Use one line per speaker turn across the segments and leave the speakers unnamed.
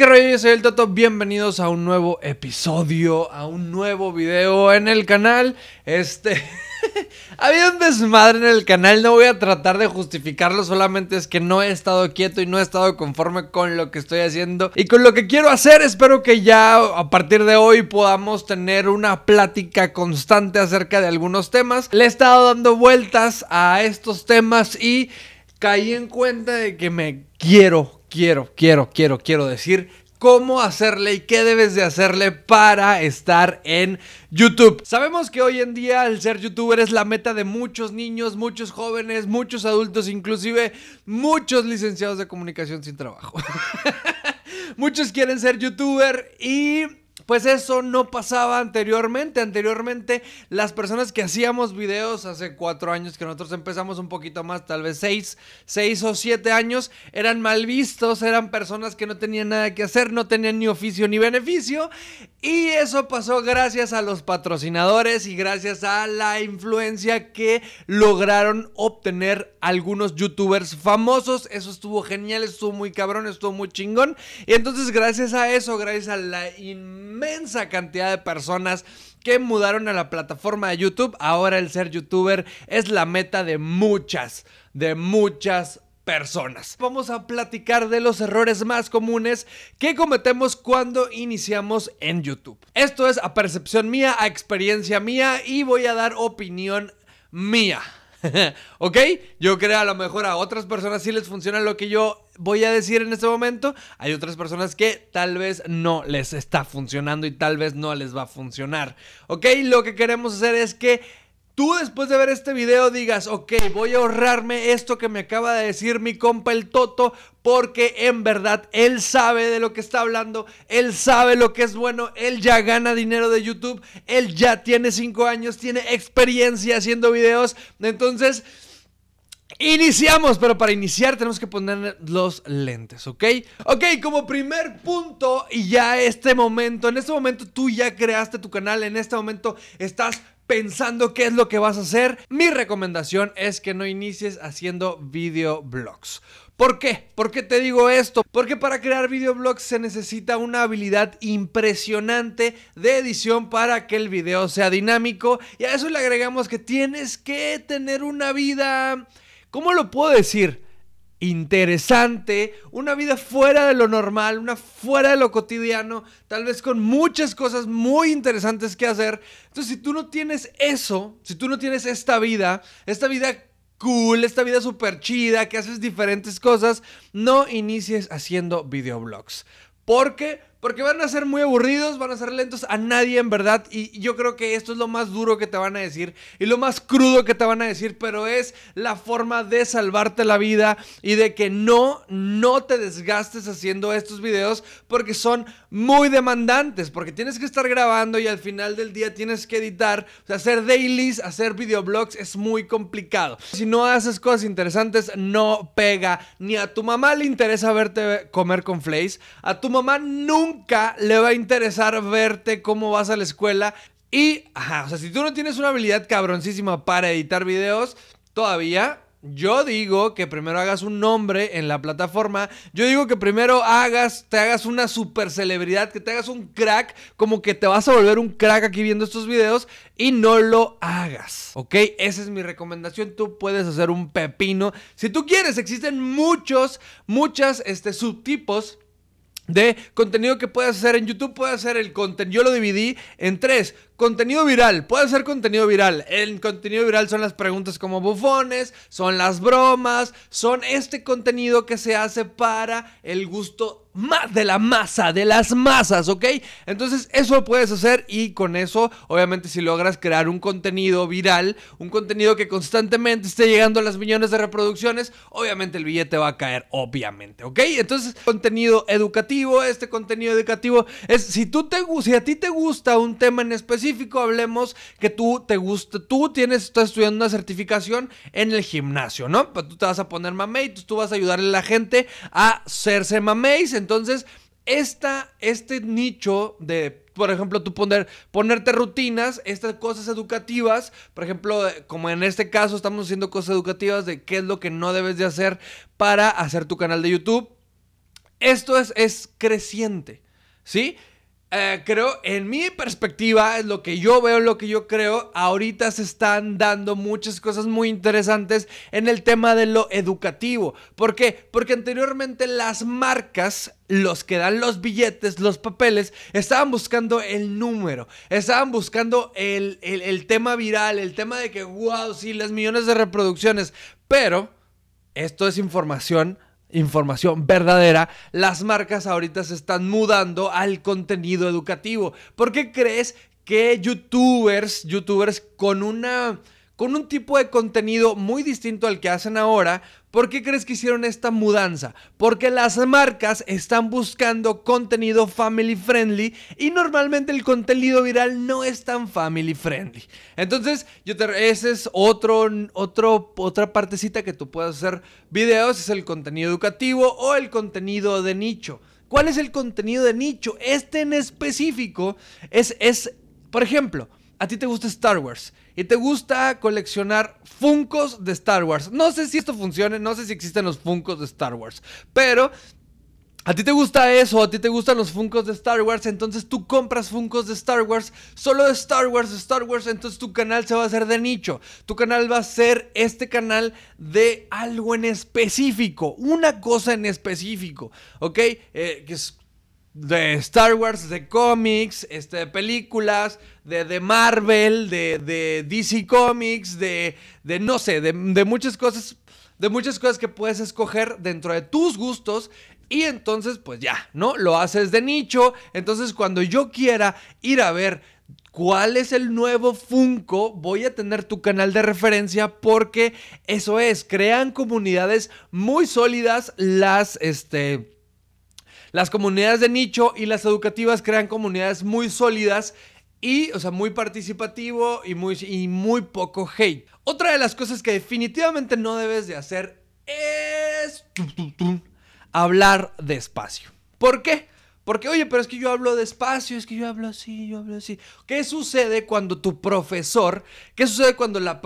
qué rollo, yo soy el Toto, bienvenidos a un nuevo episodio, a un nuevo video en el canal. Este... Había un desmadre en el canal, no voy a tratar de justificarlo, solamente es que no he estado quieto y no he estado conforme con lo que estoy haciendo y con lo que quiero hacer. Espero que ya a partir de hoy podamos tener una plática constante acerca de algunos temas. Le he estado dando vueltas a estos temas y caí en cuenta de que me quiero quiero, quiero, quiero, quiero decir cómo hacerle y qué debes de hacerle para estar en YouTube. Sabemos que hoy en día el ser youtuber es la meta de muchos niños, muchos jóvenes, muchos adultos, inclusive muchos licenciados de comunicación sin trabajo. muchos quieren ser youtuber y pues eso no pasaba anteriormente. Anteriormente, las personas que hacíamos videos hace cuatro años que nosotros empezamos un poquito más, tal vez seis, seis o siete años, eran mal vistos, eran personas que no tenían nada que hacer, no tenían ni oficio ni beneficio. Y eso pasó gracias a los patrocinadores y gracias a la influencia que lograron obtener algunos youtubers famosos. Eso estuvo genial, estuvo muy cabrón, estuvo muy chingón. Y entonces gracias a eso, gracias a la inmensa cantidad de personas que mudaron a la plataforma de YouTube, ahora el ser youtuber es la meta de muchas, de muchas personas. Vamos a platicar de los errores más comunes que cometemos cuando iniciamos en YouTube. Esto es a percepción mía, a experiencia mía y voy a dar opinión mía. ¿Ok? Yo creo a lo mejor a otras personas sí les funciona lo que yo voy a decir en este momento. Hay otras personas que tal vez no les está funcionando y tal vez no les va a funcionar. ¿Ok? Lo que queremos hacer es que tú después de ver este video digas, ok, voy a ahorrarme esto que me acaba de decir mi compa el Toto, porque en verdad él sabe de lo que está hablando, él sabe lo que es bueno, él ya gana dinero de YouTube, él ya tiene 5 años, tiene experiencia haciendo videos, entonces... Iniciamos, pero para iniciar tenemos que poner los lentes, ¿ok? Ok, como primer punto y ya este momento, en este momento tú ya creaste tu canal, en este momento estás pensando qué es lo que vas a hacer, mi recomendación es que no inicies haciendo videoblogs. ¿Por qué? ¿Por qué te digo esto? Porque para crear videoblogs se necesita una habilidad impresionante de edición para que el video sea dinámico y a eso le agregamos que tienes que tener una vida... ¿Cómo lo puedo decir? interesante, una vida fuera de lo normal, una fuera de lo cotidiano, tal vez con muchas cosas muy interesantes que hacer. Entonces, si tú no tienes eso, si tú no tienes esta vida, esta vida cool, esta vida súper chida, que haces diferentes cosas, no inicies haciendo videoblogs. Porque porque van a ser muy aburridos, van a ser lentos a nadie en verdad. Y yo creo que esto es lo más duro que te van a decir y lo más crudo que te van a decir. Pero es la forma de salvarte la vida y de que no, no te desgastes haciendo estos videos porque son muy demandantes. Porque tienes que estar grabando y al final del día tienes que editar. O sea, hacer dailies, hacer videoblogs es muy complicado. Si no haces cosas interesantes, no pega. Ni a tu mamá le interesa verte comer con Flays. A tu mamá nunca nunca le va a interesar verte cómo vas a la escuela. Y, ajá, o sea, si tú no tienes una habilidad cabroncísima para editar videos, todavía yo digo que primero hagas un nombre en la plataforma. Yo digo que primero hagas, te hagas una super celebridad, que te hagas un crack, como que te vas a volver un crack aquí viendo estos videos y no lo hagas. ¿Ok? Esa es mi recomendación. Tú puedes hacer un pepino. Si tú quieres, existen muchos, muchas este, subtipos de contenido que puedes hacer en YouTube. Puedes hacer el contenido, yo lo dividí en tres. Contenido viral, puede ser contenido viral. El contenido viral son las preguntas como bufones, son las bromas, son este contenido que se hace para el gusto de la masa, de las masas, ¿ok? Entonces eso lo puedes hacer y con eso, obviamente si logras crear un contenido viral, un contenido que constantemente esté llegando a las millones de reproducciones, obviamente el billete va a caer, obviamente, ¿ok? Entonces, contenido educativo, este contenido educativo es, si, tú te, si a ti te gusta un tema en específico, hablemos que tú te gusta, tú tienes, estás estudiando una certificación en el gimnasio, ¿no? Pues tú te vas a poner mamey, tú vas a ayudarle a la gente a hacerse mameis, entonces, esta, este nicho de, por ejemplo, tú poner, ponerte rutinas, estas cosas educativas, por ejemplo, como en este caso estamos haciendo cosas educativas de qué es lo que no debes de hacer para hacer tu canal de YouTube esto es, es creciente, ¿sí? Eh, creo, en mi perspectiva, es lo que yo veo, lo que yo creo, ahorita se están dando muchas cosas muy interesantes en el tema de lo educativo. ¿Por qué? Porque anteriormente las marcas, los que dan los billetes, los papeles, estaban buscando el número, estaban buscando el, el tema viral, el tema de que, wow, sí, las millones de reproducciones, pero esto es información información verdadera, las marcas ahorita se están mudando al contenido educativo. ¿Por qué crees que youtubers, youtubers con una con un tipo de contenido muy distinto al que hacen ahora, ¿por qué crees que hicieron esta mudanza? Porque las marcas están buscando contenido family friendly y normalmente el contenido viral no es tan family friendly. Entonces, ese es otro, otro, otra partecita que tú puedes hacer videos, es el contenido educativo o el contenido de nicho. ¿Cuál es el contenido de nicho? Este en específico es, es por ejemplo, a ti te gusta Star Wars y te gusta coleccionar Funcos de Star Wars. No sé si esto funcione, no sé si existen los Funcos de Star Wars, pero a ti te gusta eso, a ti te gustan los Funcos de Star Wars, entonces tú compras Funcos de Star Wars, solo de Star Wars, de Star Wars, entonces tu canal se va a hacer de nicho. Tu canal va a ser este canal de algo en específico, una cosa en específico, ¿ok? Eh, que es de Star Wars, de cómics, este, de películas, de, de Marvel, de, de, DC Comics, de, de no sé, de, de, muchas cosas, de muchas cosas que puedes escoger dentro de tus gustos. Y entonces, pues ya, ¿no? Lo haces de nicho. Entonces, cuando yo quiera ir a ver cuál es el nuevo Funko, voy a tener tu canal de referencia porque eso es, crean comunidades muy sólidas las, este las comunidades de nicho y las educativas crean comunidades muy sólidas y, o sea, muy participativo y muy, y muy poco hate. Otra de las cosas que definitivamente no debes de hacer es hablar despacio. ¿Por qué? Porque, oye, pero es que yo hablo despacio, es que yo hablo así, yo hablo así. ¿Qué sucede cuando tu profesor, qué sucede cuando la,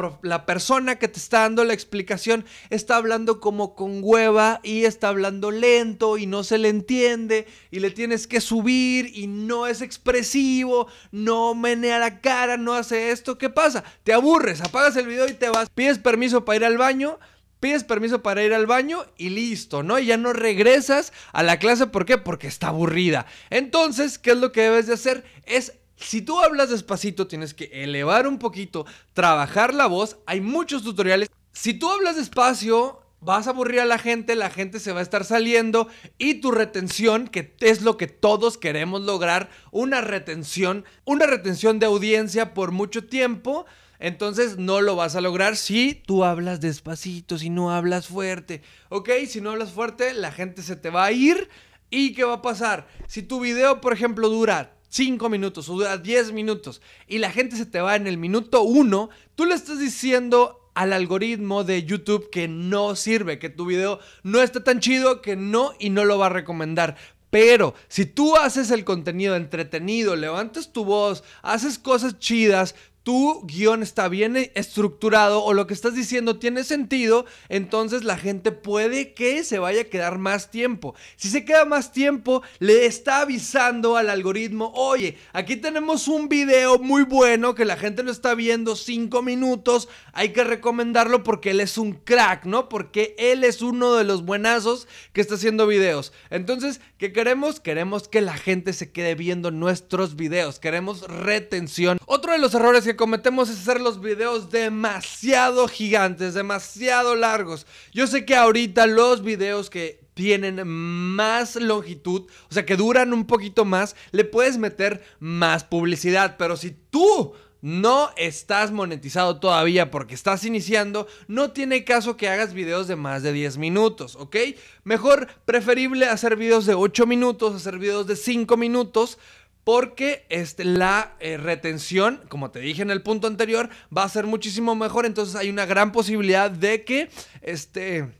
persona que te está dando la explicación está hablando como con hueva y está hablando lento y no se le entiende y le tienes que subir y no es expresivo, no menea la cara, no hace esto? ¿Qué pasa? Te aburres, apagas el video y te vas, pides permiso para ir al baño pides permiso para ir al baño y listo, ¿no? Y ya no regresas a la clase, ¿por qué? Porque está aburrida. Entonces, ¿qué es lo que debes de hacer? Es si tú hablas despacito, tienes que elevar un poquito, trabajar la voz. Hay muchos tutoriales. Si tú hablas despacio, vas a aburrir a la gente, la gente se va a estar saliendo y tu retención, que es lo que todos queremos lograr, una retención, una retención de audiencia por mucho tiempo entonces no lo vas a lograr si tú hablas despacito, si no hablas fuerte. ¿Ok? Si no hablas fuerte, la gente se te va a ir. ¿Y qué va a pasar? Si tu video, por ejemplo, dura 5 minutos o dura 10 minutos y la gente se te va en el minuto 1, tú le estás diciendo al algoritmo de YouTube que no sirve, que tu video no está tan chido, que no y no lo va a recomendar. Pero si tú haces el contenido entretenido, levantas tu voz, haces cosas chidas, tu guion está bien estructurado o lo que estás diciendo tiene sentido, entonces la gente puede que se vaya a quedar más tiempo. Si se queda más tiempo, le está avisando al algoritmo, oye, aquí tenemos un video muy bueno que la gente lo está viendo cinco minutos, hay que recomendarlo porque él es un crack, ¿no? Porque él es uno de los buenazos que está haciendo videos. Entonces, ¿qué queremos? Queremos que la gente se quede viendo nuestros videos, queremos retención. Otro de los errores que cometemos es hacer los videos demasiado gigantes, demasiado largos. Yo sé que ahorita los videos que tienen más longitud, o sea que duran un poquito más, le puedes meter más publicidad, pero si tú no estás monetizado todavía porque estás iniciando, no tiene caso que hagas videos de más de 10 minutos, ¿ok? Mejor preferible hacer videos de 8 minutos, hacer videos de 5 minutos, porque este, la eh, retención, como te dije en el punto anterior, va a ser muchísimo mejor. Entonces hay una gran posibilidad de que, este,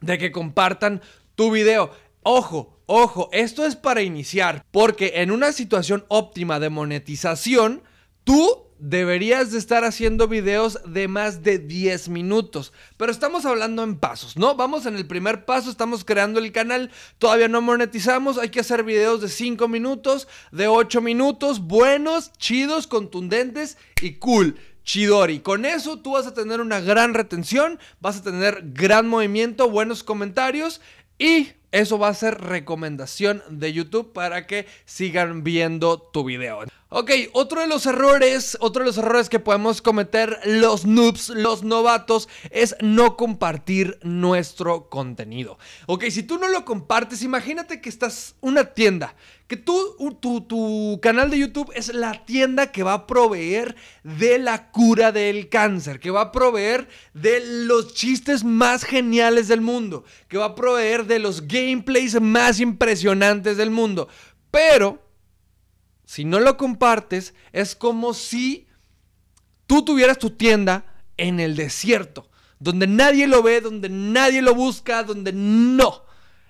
de que compartan tu video. Ojo, ojo, esto es para iniciar, porque en una situación óptima de monetización, tú deberías de estar haciendo videos de más de 10 minutos. Pero estamos hablando en pasos, ¿no? Vamos en el primer paso, estamos creando el canal, todavía no monetizamos, hay que hacer videos de 5 minutos, de 8 minutos, buenos, chidos, contundentes y cool. Chidori. Con eso tú vas a tener una gran retención, vas a tener gran movimiento, buenos comentarios y eso va a ser recomendación de YouTube para que sigan viendo tu video. Ok, otro de los errores, otro de los errores que podemos cometer los noobs, los novatos, es no compartir nuestro contenido. Ok, si tú no lo compartes, imagínate que estás una tienda, que tú, tu, tu canal de YouTube es la tienda que va a proveer de la cura del cáncer, que va a proveer de los chistes más geniales del mundo, que va a proveer de los gameplays más impresionantes del mundo. Pero si no lo compartes, es como si tú tuvieras tu tienda en el desierto, donde nadie lo ve, donde nadie lo busca, donde no.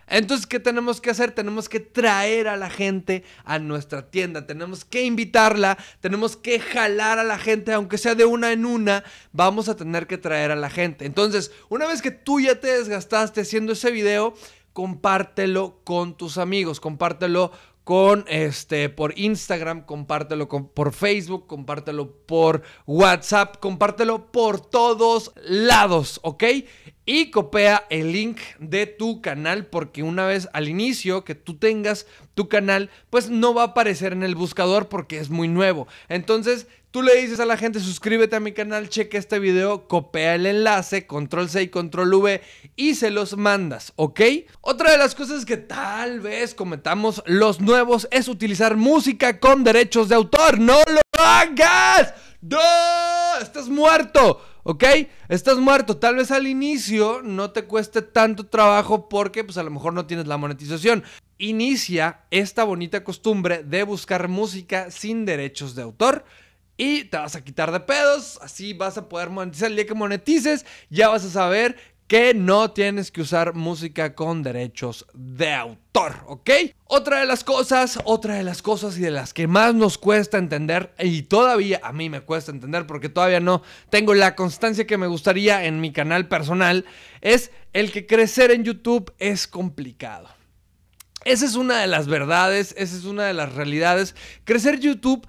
Entonces, ¿qué tenemos que hacer? Tenemos que traer a la gente a nuestra tienda, tenemos que invitarla, tenemos que jalar a la gente, aunque sea de una en una, vamos a tener que traer a la gente. Entonces, una vez que tú ya te desgastaste haciendo ese video, compártelo con tus amigos, compártelo con este por Instagram, compártelo por Facebook, compártelo por WhatsApp, compártelo por todos lados, ¿ok? Y copia el link de tu canal porque una vez al inicio que tú tengas tu canal, pues no va a aparecer en el buscador porque es muy nuevo. Entonces, Tú le dices a la gente, suscríbete a mi canal, cheque este video, copia el enlace, control C y control V y se los mandas, ¿ok? Otra de las cosas que tal vez cometamos los nuevos es utilizar música con derechos de autor. ¡No lo hagas! ¡No! ¡Estás muerto! ¿Ok? Estás muerto. Tal vez al inicio no te cueste tanto trabajo porque pues a lo mejor no tienes la monetización. Inicia esta bonita costumbre de buscar música sin derechos de autor y te vas a quitar de pedos, así vas a poder monetizar. El día que monetices, ya vas a saber que no tienes que usar música con derechos de autor, ¿ok? Otra de las cosas, otra de las cosas y de las que más nos cuesta entender, y todavía a mí me cuesta entender porque todavía no tengo la constancia que me gustaría en mi canal personal, es el que crecer en YouTube es complicado. Esa es una de las verdades, esa es una de las realidades. Crecer YouTube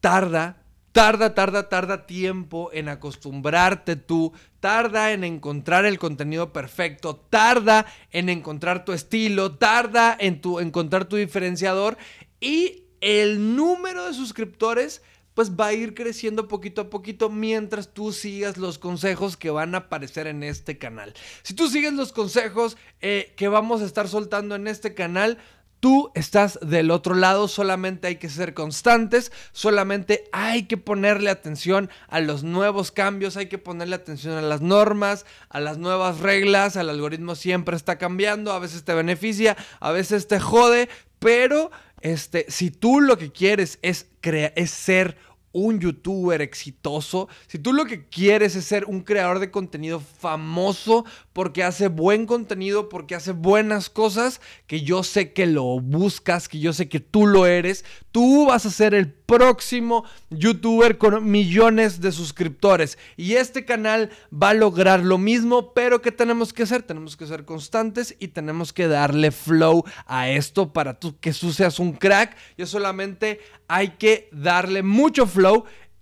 tarda Tarda, tarda, tarda tiempo en acostumbrarte tú, tarda en encontrar el contenido perfecto, tarda en encontrar tu estilo, tarda en tu, encontrar tu diferenciador y el número de suscriptores pues va a ir creciendo poquito a poquito mientras tú sigas los consejos que van a aparecer en este canal. Si tú sigues los consejos eh, que vamos a estar soltando en este canal, Tú estás del otro lado, solamente hay que ser constantes, solamente hay que ponerle atención a los nuevos cambios, hay que ponerle atención a las normas, a las nuevas reglas, el algoritmo siempre está cambiando, a veces te beneficia, a veces te jode, pero este, si tú lo que quieres es, es ser un youtuber exitoso, si tú lo que quieres es ser un creador de contenido famoso porque hace buen contenido, porque hace buenas cosas, que yo sé que lo buscas, que yo sé que tú lo eres, tú vas a ser el próximo youtuber con millones de suscriptores. Y este canal va a lograr lo mismo, pero ¿qué tenemos que hacer? Tenemos que ser constantes y tenemos que darle flow a esto para que tú seas un crack. Yo solamente hay que darle mucho flow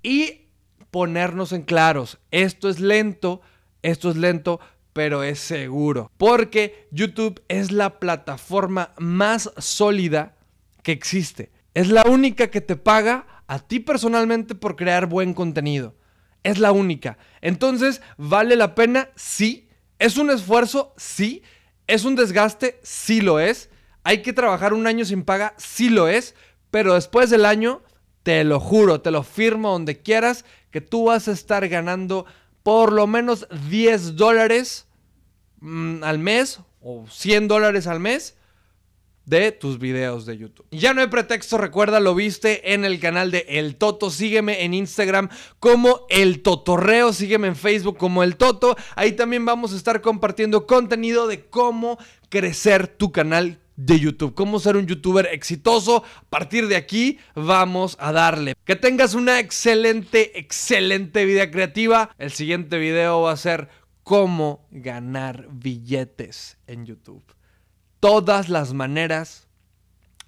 y ponernos en claros. Esto es lento, esto es lento, pero es seguro. Porque YouTube es la plataforma más sólida que existe. Es la única que te paga a ti personalmente por crear buen contenido. Es la única. Entonces, ¿vale la pena? Sí. ¿Es un esfuerzo? Sí. ¿Es un desgaste? Sí lo es. ¿Hay que trabajar un año sin paga? Sí lo es. Pero después del año, te lo juro, te lo firmo donde quieras, que tú vas a estar ganando por lo menos 10 dólares mm, al mes o 100 dólares al mes de tus videos de YouTube. Ya no hay pretexto, recuerda, lo viste en el canal de El Toto. Sígueme en Instagram como El Totorreo, sígueme en Facebook como El Toto. Ahí también vamos a estar compartiendo contenido de cómo crecer tu canal de YouTube, cómo ser un youtuber exitoso. A partir de aquí vamos a darle. Que tengas una excelente, excelente vida creativa. El siguiente video va a ser cómo ganar billetes en YouTube. Todas las maneras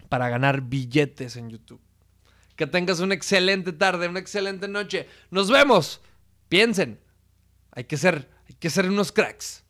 para ganar billetes en YouTube. Que tengas una excelente tarde, una excelente noche. Nos vemos. Piensen. Hay que ser, hay que ser unos cracks.